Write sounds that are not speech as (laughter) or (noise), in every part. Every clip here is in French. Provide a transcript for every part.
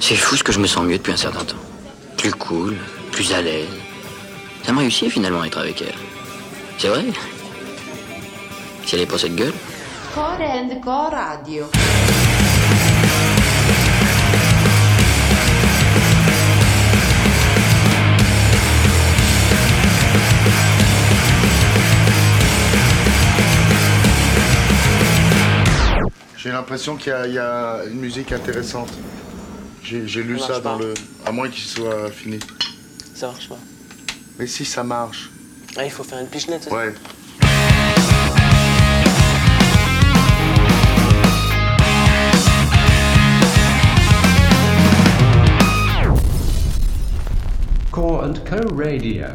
C'est fou ce que je me sens mieux depuis un certain temps. Plus cool, plus à l'aise. Ça m'a réussi finalement à être avec elle. C'est vrai Si elle est pas cette gueule Core and Core Radio. J'ai l'impression qu'il y a une musique intéressante. J'ai lu Ça dans pas. le. À moins qu'il soit fini. Ça marche pas. Mais si ça marche. Ah, il faut faire une pichenette. ça Ouais. Core and Co Radio.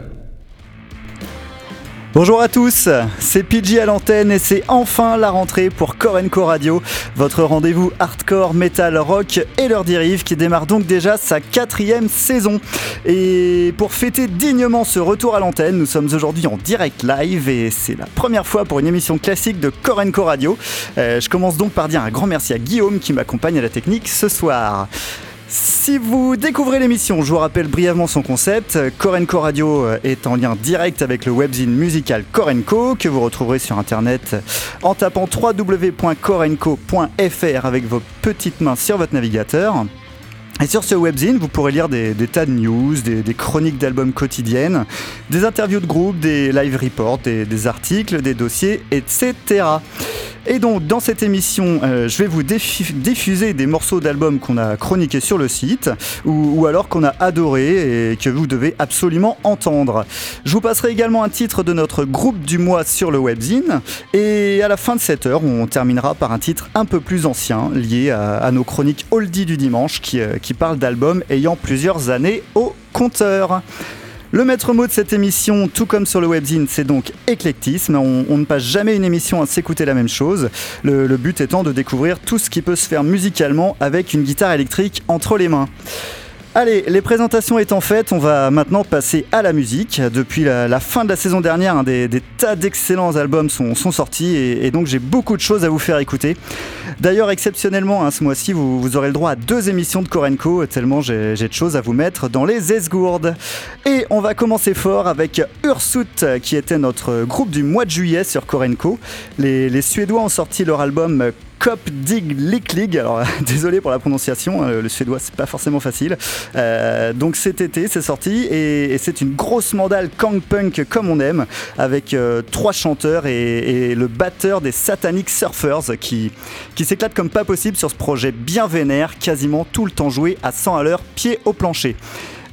Bonjour à tous, c'est PG à l'antenne et c'est enfin la rentrée pour Core Co Radio, votre rendez-vous hardcore, metal, rock et leur dérive qui démarre donc déjà sa quatrième saison. Et pour fêter dignement ce retour à l'antenne, nous sommes aujourd'hui en direct live et c'est la première fois pour une émission classique de Core Co Radio. Euh, je commence donc par dire un grand merci à Guillaume qui m'accompagne à la technique ce soir. Si vous découvrez l'émission, je vous rappelle brièvement son concept. Korenko Radio est en lien direct avec le webzine musical Korenko que vous retrouverez sur internet en tapant www.korenko.fr avec vos petites mains sur votre navigateur. Et sur ce webzine, vous pourrez lire des, tas de news, des, chroniques d'albums quotidiennes, des interviews de groupe, des live reports, des articles, des dossiers, etc. Et donc, dans cette émission, euh, je vais vous diffuser des morceaux d'albums qu'on a chroniqués sur le site ou, alors qu'on a adoré et que vous devez absolument entendre. Je vous passerai également un titre de notre groupe du mois sur le webzine. Et à la fin de cette heure, on terminera par un titre un peu plus ancien lié à, à nos chroniques oldie du dimanche qui, euh, qui parlent d'albums ayant plusieurs années au compteur. Le maître mot de cette émission, tout comme sur le webzine, c'est donc éclectisme. On, ne passe jamais une émission à s'écouter la même chose. Le but étant de découvrir tout ce qui peut se faire musicalement avec une guitare électrique entre les mains. Allez, les présentations étant faites, on va maintenant passer à la musique. Depuis la, fin de la saison dernière, hein, des, tas d'excellents albums sont, sortis et, donc j'ai beaucoup de choses à vous faire écouter. D'ailleurs, exceptionnellement, hein, ce mois-ci, vous, aurez le droit à deux émissions de Korenko, tellement j'ai de choses à vous mettre dans les esgourdes. Et on va commencer fort avec Ursut, qui était notre groupe du mois de juillet sur Korenko. Les Suédois ont sorti leur album Cop Dig Lick. Alors, (laughs) désolé pour la prononciation, euh, le suédois, c'est pas forcément facile. Euh, donc, cet été, c'est sorti et, c'est une grosse mandale Kang Punk comme on aime, avec euh, trois chanteurs et, et le batteur des Satanic Surfers qui, qui s'éclate comme pas possible sur ce projet bien vénère, quasiment tout le temps joué à 100 à l'heure, pied au plancher.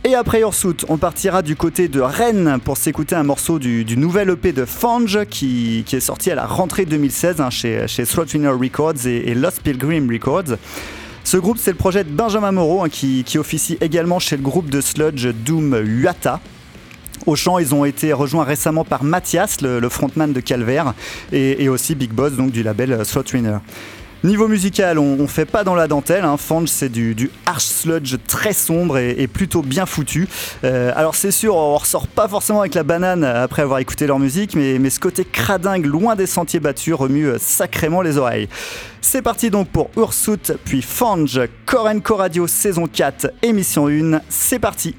Et après Ursut, on partira du côté de Rennes pour s'écouter un morceau du, nouvel EP de Fange qui, est sorti à la rentrée 2016 hein, chez, chez Records et, Lost Pilgrim Records. Ce groupe, c'est le projet de Benjamin Moreau hein, qui, officie également chez le groupe de sludge Doom Uata. Au chant, ils ont été rejoints récemment par Mathias, le, frontman de Calvaire, et, et aussi Big Boss donc du label Slotwinner. Niveau musical, on, fait pas dans la dentelle. Hein. Fange, c'est du, harsh sludge très sombre et, plutôt bien foutu. Euh, alors c'est sûr, on ressort pas forcément avec la banane après avoir écouté leur musique, mais, mais ce côté cradingue, loin des sentiers battus, remue euh, sacrément les oreilles. C'est parti donc pour Ursut, puis Fange, Korenko Radio saison 4, émission 1. C'est parti.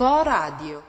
And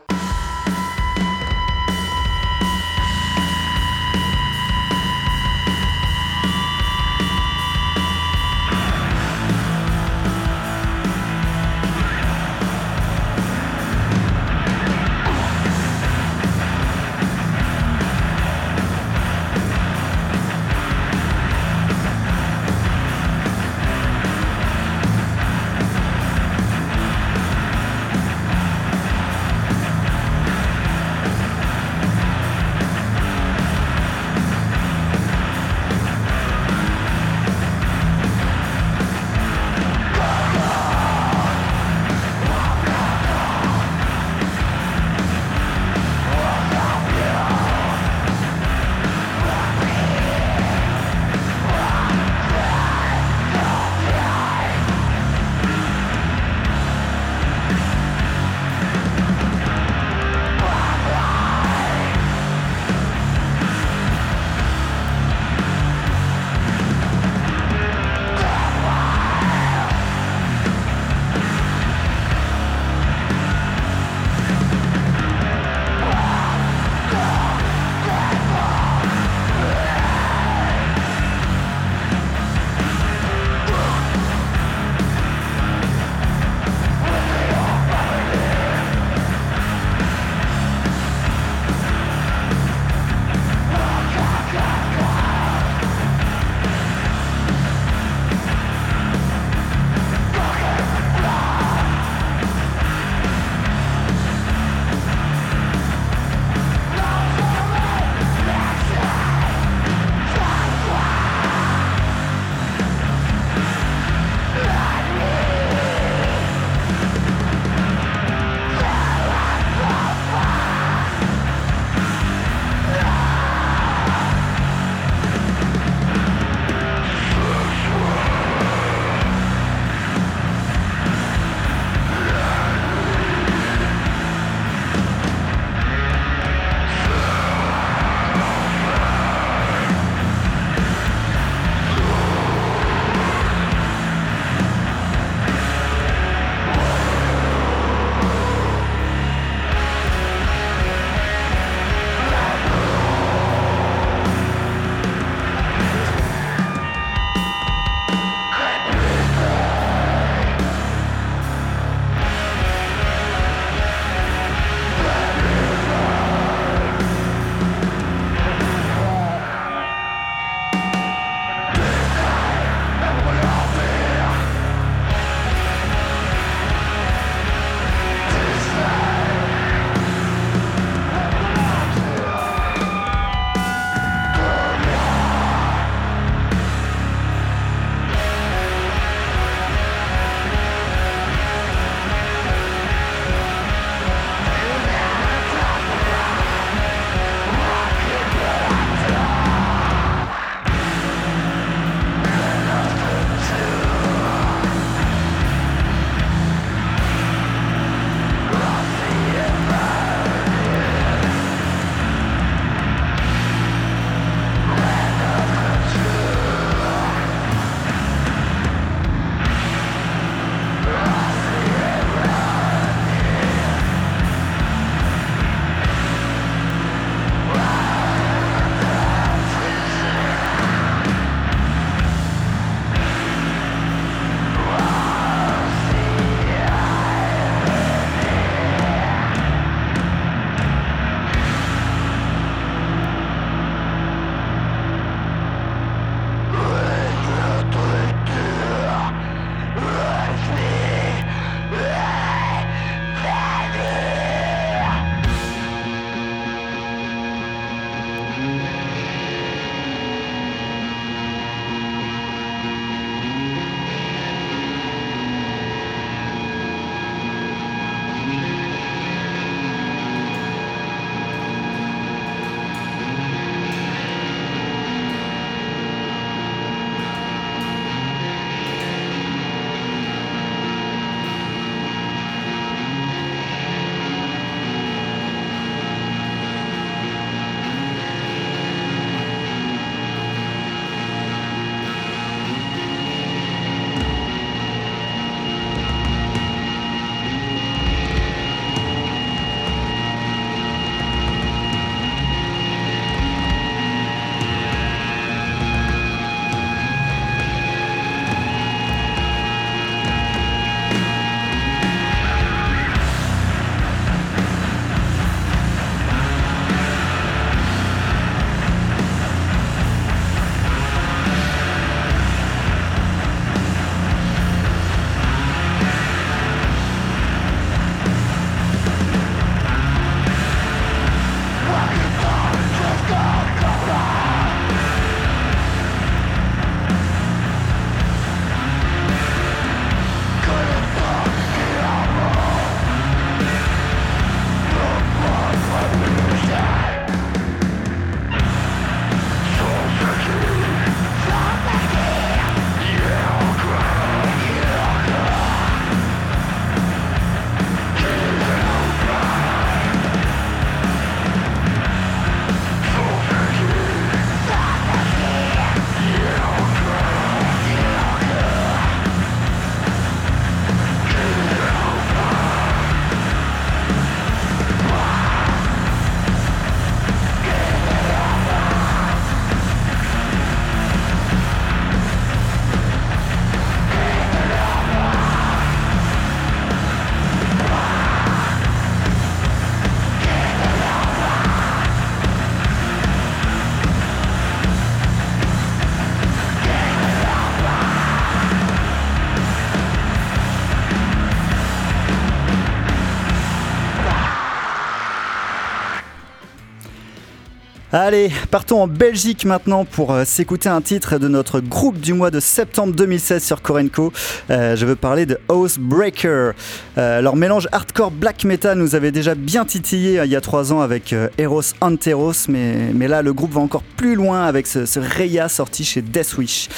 Allez, partons en Belgique maintenant pour euh, s'écouter un titre de notre groupe du mois de septembre 2016 sur Korenko. Euh, je veux parler de Housebreaker. Euh, leur mélange hardcore black metal nous avait déjà bien titillé il y a trois ans avec Eros Anteros, mais, là le groupe va encore plus loin avec ce, ce Reya sorti chez Deathwish.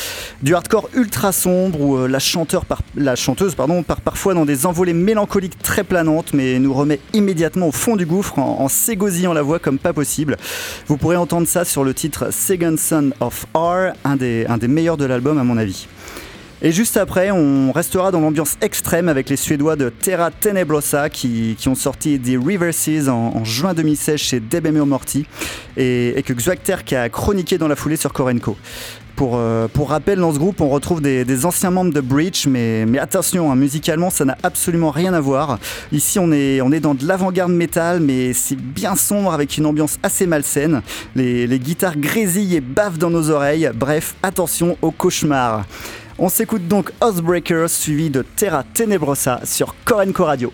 Du hardcore ultra sombre où la, chanteuse part parfois dans des envolées mélancoliques très planantes, mais nous remet immédiatement au fond du gouffre en, s'égosillant la voix comme pas possible. Pourrez entendre ça sur le titre Second Son of R, un des, meilleurs de l'album à mon avis. Et juste après, on restera dans l'ambiance extrême avec les Suédois de Terra Tenebrosa qui, ont sorti The Reverses en, juin 2016 chez Debemeo Morty et, que Xuacter qui a chroniqué dans la foulée sur Korenko. Pour, euh, pour rappel, dans ce groupe, on retrouve des, anciens membres de Breach, mais, attention, hein, musicalement, ça n'a absolument rien à voir. Ici, on est, dans de l'avant-garde métal, mais c'est bien sombre avec une ambiance assez malsaine. Les, les guitares grésillent et bavent dans nos oreilles. Bref, attention au cauchemar. On s'écoute donc Housebreaker suivi de Terra Tenebrosa sur Korenko Radio.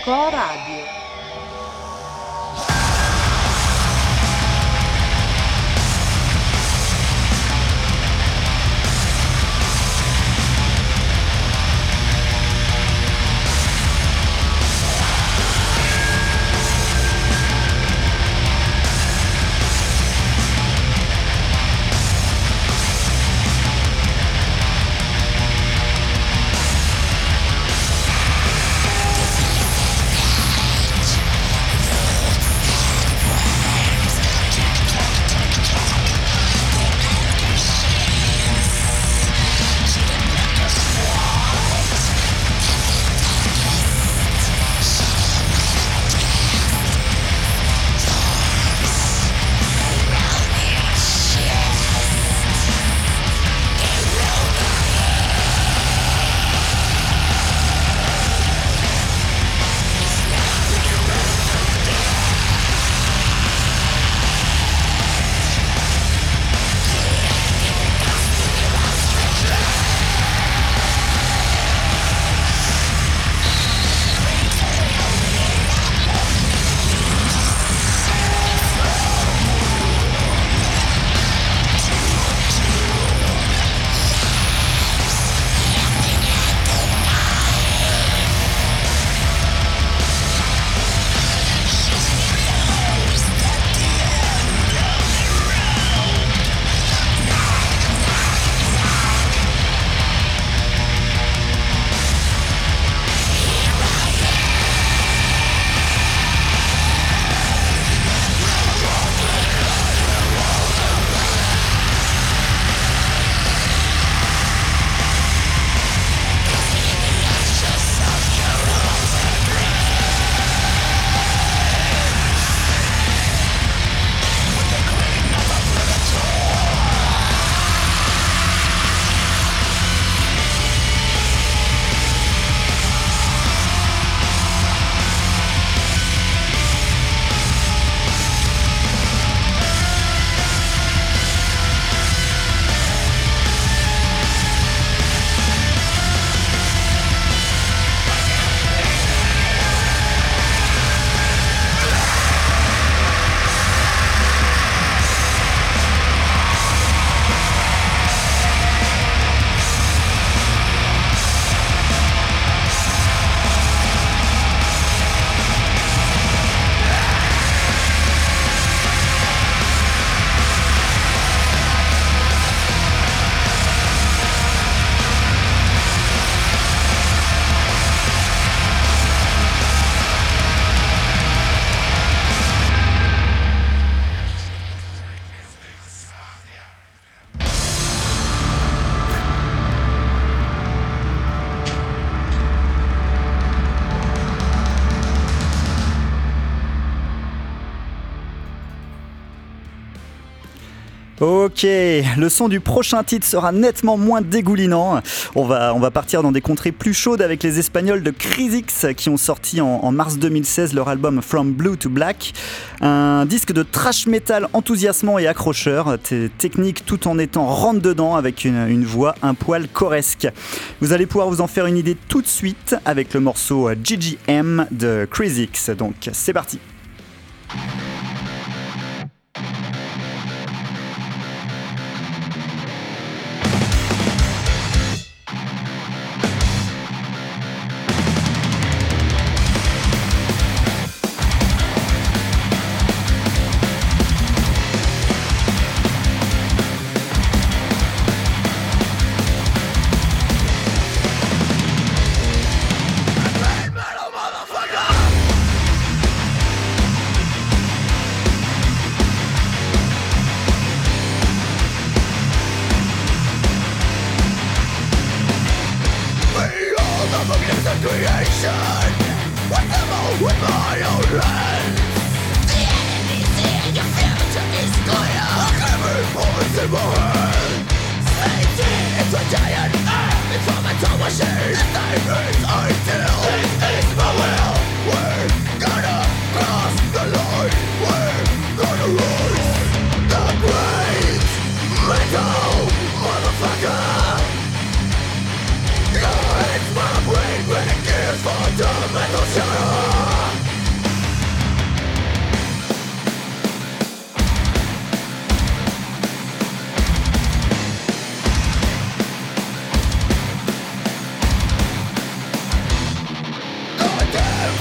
Core Ok, le son du prochain titre sera nettement moins dégoulinant. On va, on va partir dans des contrées plus chaudes avec les Espagnols de Crisix qui ont sorti en, mars 2016 leur album From Blue to Black. Un disque de trash metal enthousiasmant et accrocheur, technique tout en étant rentre dedans avec une, une voix un poil coresque. Vous allez pouvoir vous en faire une idée tout de suite avec le morceau GGM de Crisix. Donc c'est parti.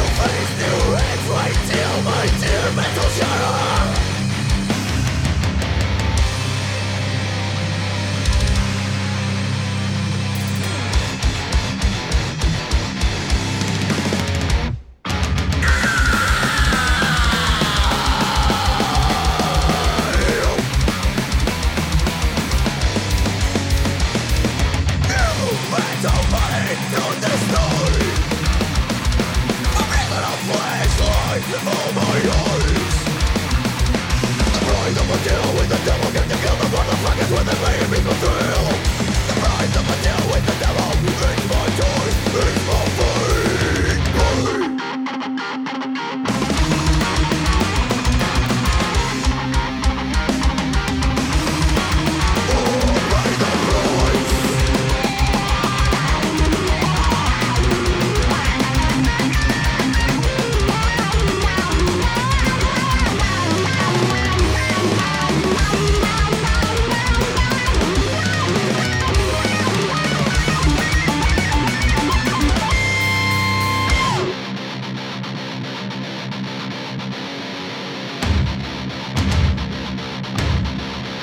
new, but it's new It's right deal, my dear metal shatter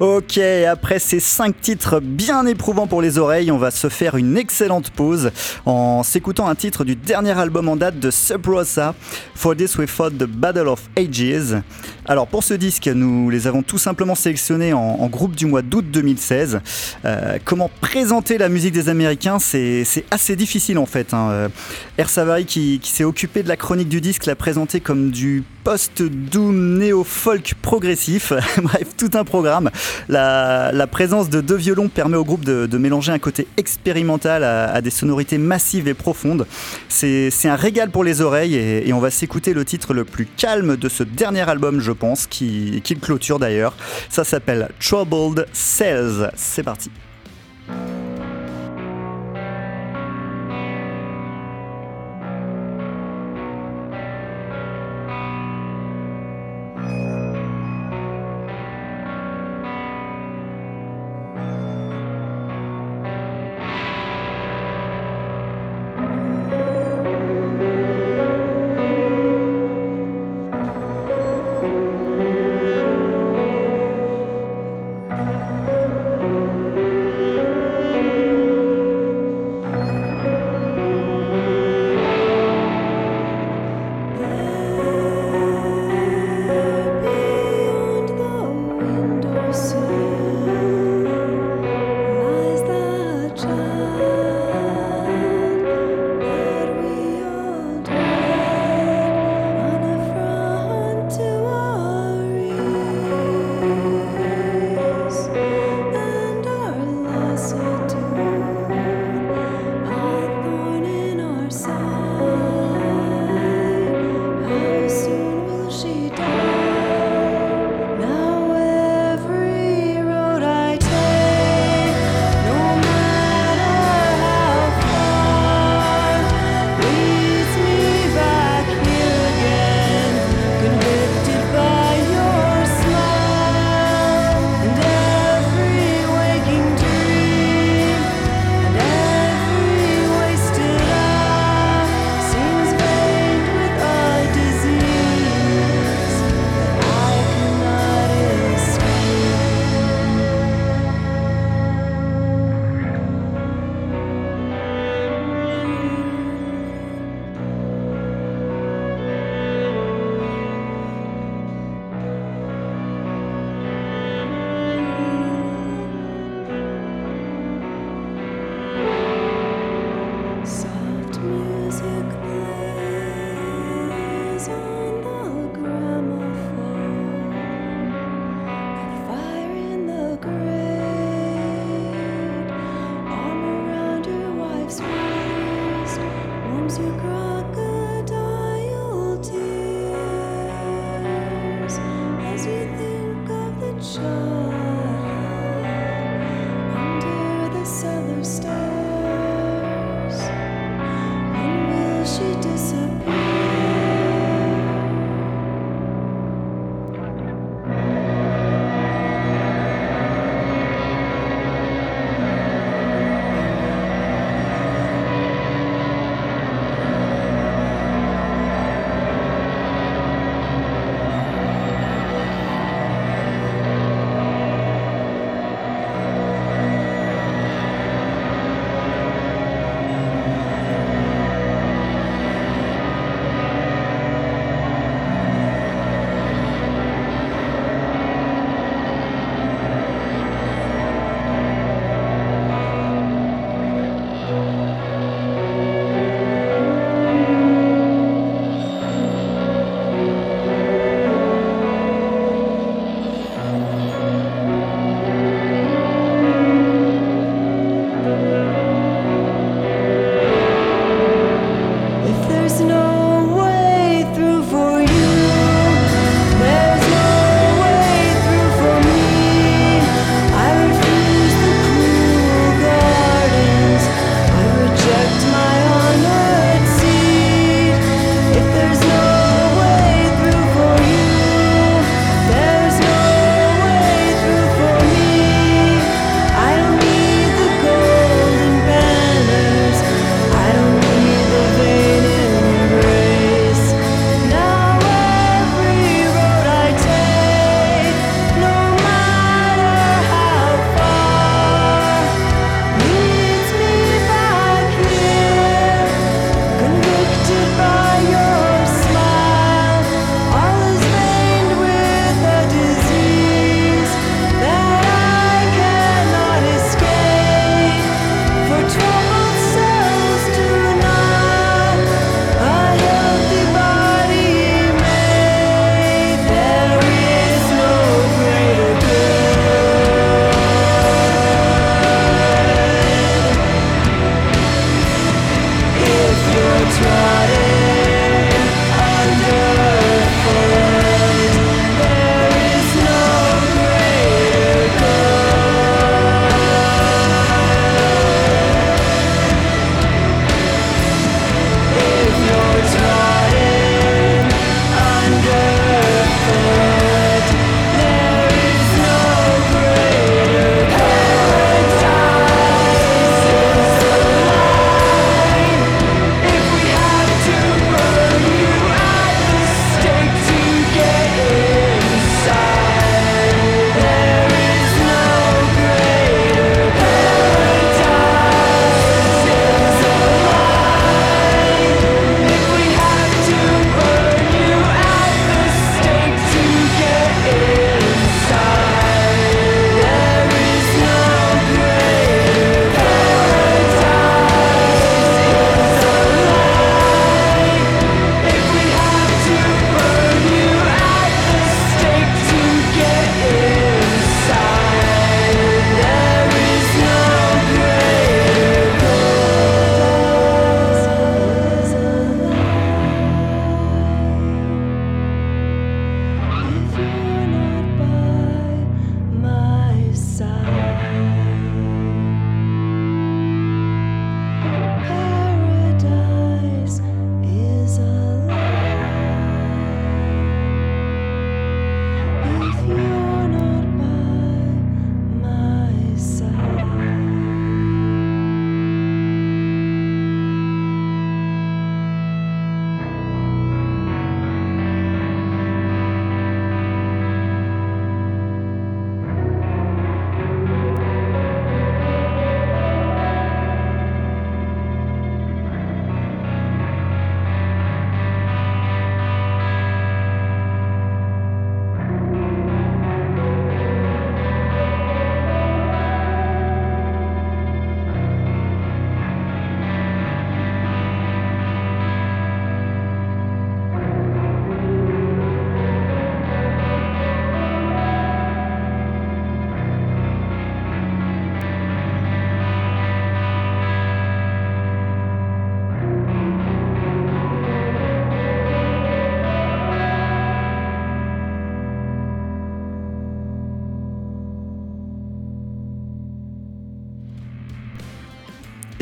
Ok, après ces cinq titres bien éprouvants pour les oreilles, on va se faire une excellente pause en s'écoutant un titre du dernier album en date de Sub Rosa, For This We Fought the Battle of Ages. Alors pour ce disque, nous les avons tout simplement sélectionnés en, groupe du mois d'août 2016. Euh, comment présenter la musique des Américains, c'est assez difficile en fait. Hein. Euh, Air Savary qui, s'est occupé de la chronique du disque l'a présenté comme du post-doom néo-folk progressif. (laughs) Bref, tout un programme. La, présence de deux violons permet au groupe de, mélanger un côté expérimental à, des sonorités massives et profondes. C'est un régal pour les oreilles et, et on va s'écouter le titre le plus calme de ce dernier album, je qui, qui le clôture d'ailleurs. Ça s'appelle Troubled Cells. C'est parti.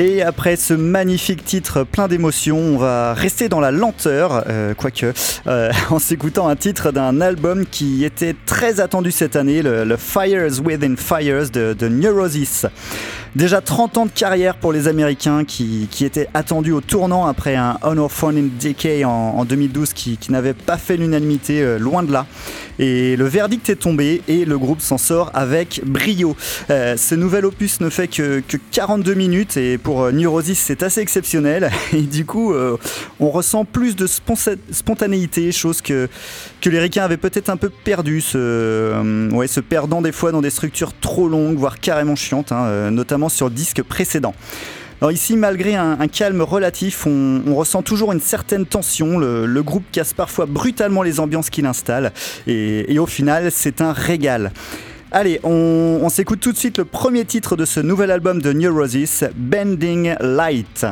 Et après ce magnifique titre plein d'émotions, on va rester dans la lenteur, euh, quoique, euh, (laughs) en s'écoutant un titre d'un album qui était très attendu cette année, le, Fires Within Fires de Neurosis. Déjà 30 ans de carrière pour les Américains qui, qui étaient attendus au tournant après un Honor Phone in Decay en, en 2012 qui, qui n'avait pas fait l'unanimité, euh, loin de là. Et le verdict est tombé et le groupe s'en sort avec brio. Euh, ce nouvel opus ne fait que, que 42 minutes et pour euh, Neurosis c'est assez exceptionnel. (laughs) Et du coup, euh, on ressent plus de spontanéité, chose que, que les Ricains avaient peut-être un peu perdu, se, ouais, perdant des fois dans des structures trop longues, voire carrément chiantes, hein, euh, sur disques précédents. Alors ici, malgré un, calme relatif, on, ressent toujours une certaine tension. Le, groupe casse parfois brutalement les ambiances qu'il installe. Et, et au final, c'est un régal. Allez, on, on s'écoute tout de suite le premier titre de ce nouvel album de Neurosis, Bending Light.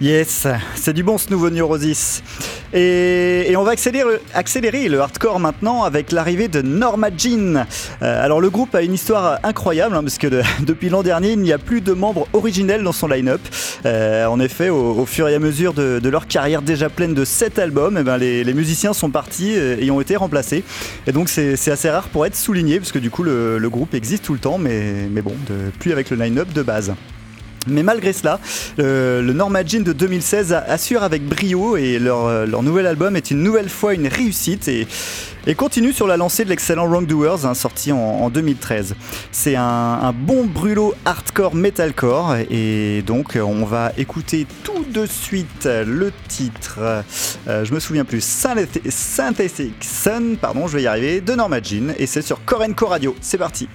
Yes, c'est du bon ce nouveau Neurosis. Et, on va accélérer, le hardcore maintenant avec l'arrivée de Norma Jean. Euh, alors le groupe a une histoire incroyable hein, parce que de- (laughs) depuis l'an dernier il n'y a plus de membres originels dans son line-up. Euh, en effet, au, fur et à mesure de, leur carrière déjà pleine de 7 albums, eh ben, les, musiciens sont partis euh, et ont été remplacés. Et donc c'est assez rare pour être souligné parce que du coup le, groupe existe tout le temps, mais, bon, plus avec le line-up de base. Mais malgré cela, le, le Norma Jean de 2016 a- assure avec brio et leur, euh, leur nouvel album est une nouvelle fois une réussite et, continue sur la lancée de l'excellent Wrongdoers hein, sorti en, en 2013. C'est un, bon brûlot hardcore metalcore et donc euh, on va écouter tout de suite le titre, euh, je me souviens plus, Synthet- Synthetic Sun, pardon, je vais y arriver, de Norma Jean et c'est sur Korenko Radio. C'est parti.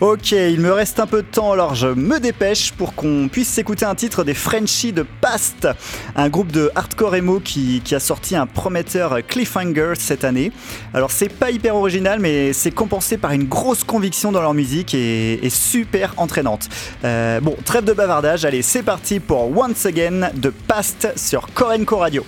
Ok, il me reste un peu de temps, alors je me dépêche pour qu'on puisse s'écouter un titre des Frenchies de Past, un groupe de hardcore emo qui, a sorti un prometteur cliffhanger cette année. Alors c'est pas hyper original, mais c'est compensé par une grosse conviction dans leur musique et, et super entraînante. Euh, bon, trêve de bavardage, allez c'est parti pour Once Again de Past sur Korenko Radio.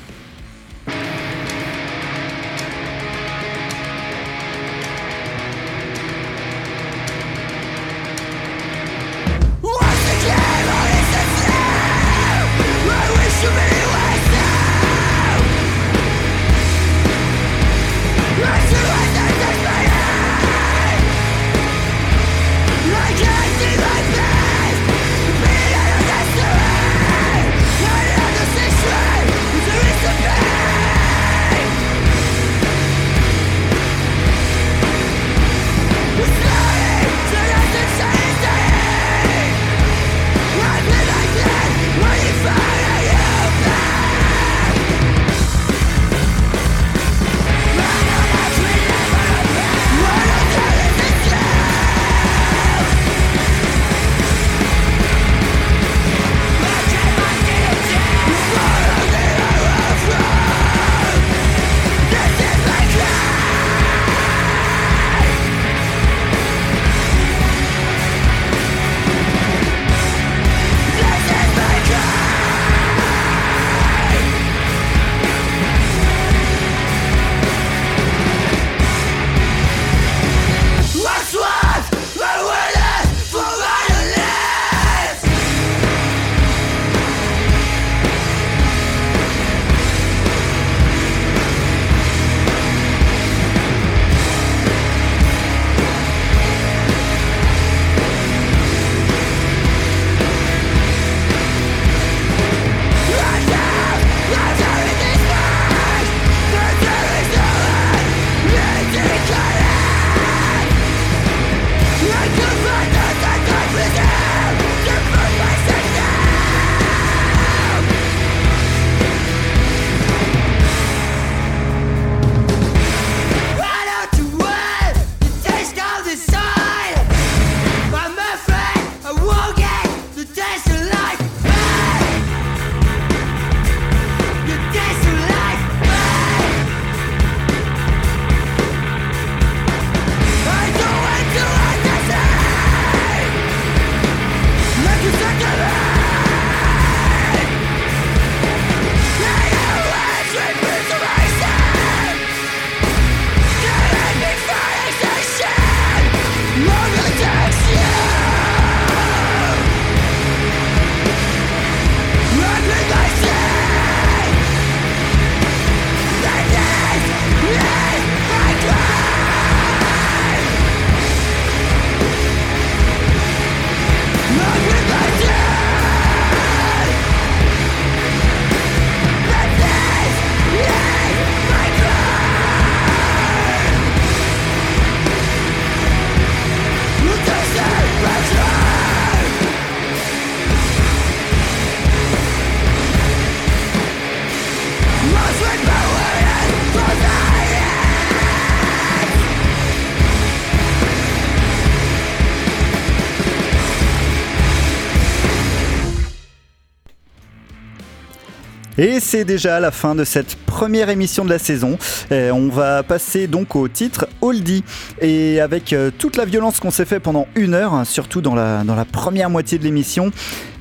Et c'est déjà la fin de cette première émission de la saison. On va passer donc au titre Oldie. Et avec euh, toute la violence qu'on s'est fait pendant une heure, hein, surtout dans la, première moitié de l'émission,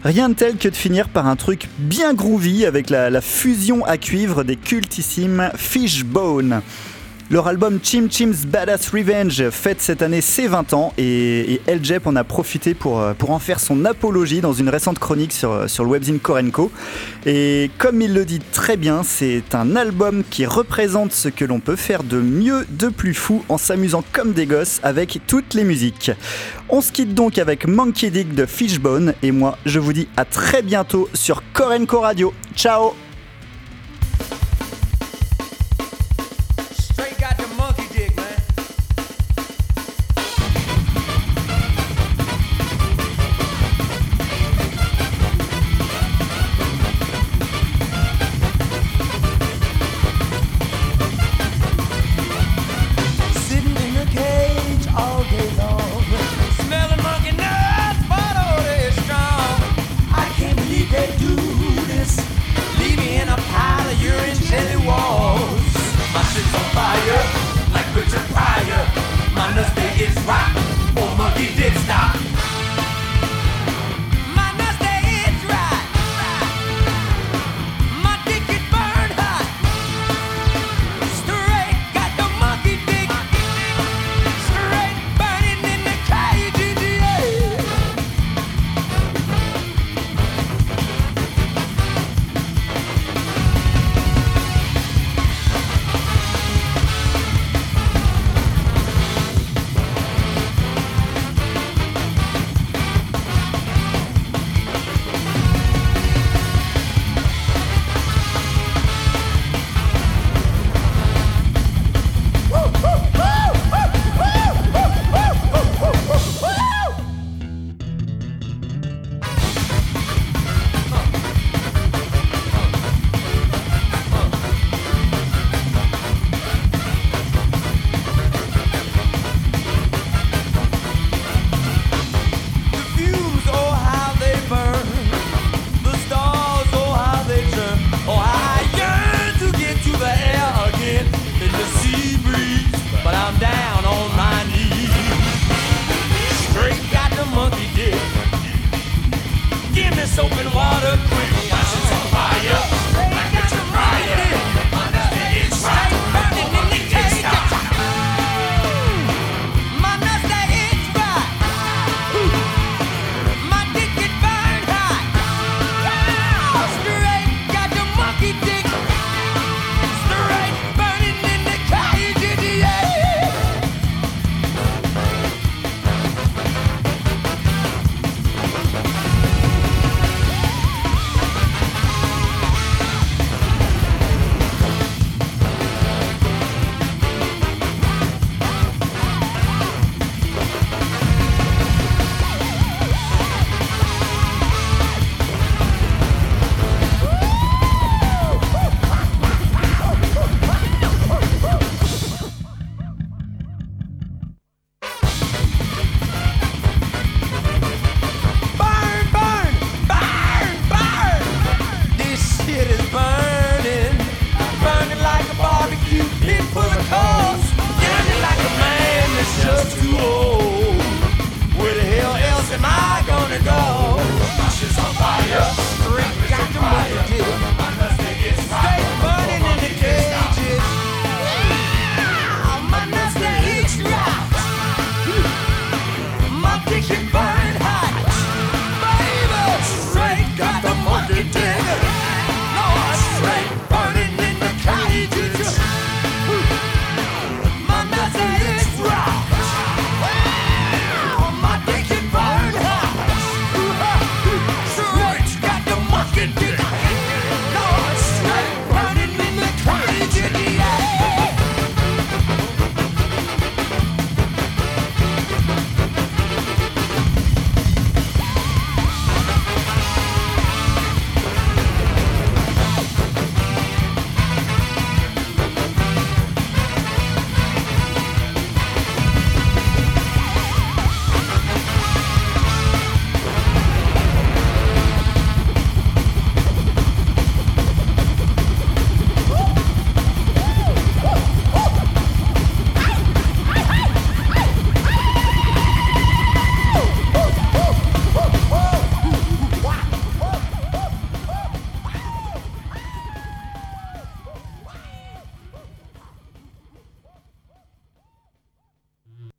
rien de tel que de finir par un truc bien groovy avec la fusion à cuivre des cultissimes Fishbone. Leur album Chim Chim's Badass Revenge fête cette année ses 20 ans et, et El Jep en a profité pour, euh, pour en faire son apologie dans une récente chronique sur, sur le webzine Korenko. Et comme il le dit très bien, c'est un album qui représente ce que l'on peut faire de mieux, de plus fou en s'amusant comme des gosses avec toutes les musiques. On se quitte donc avec Monkey Dick de Fishbone et moi je vous dis à très bientôt sur Korenko Radio. Ciao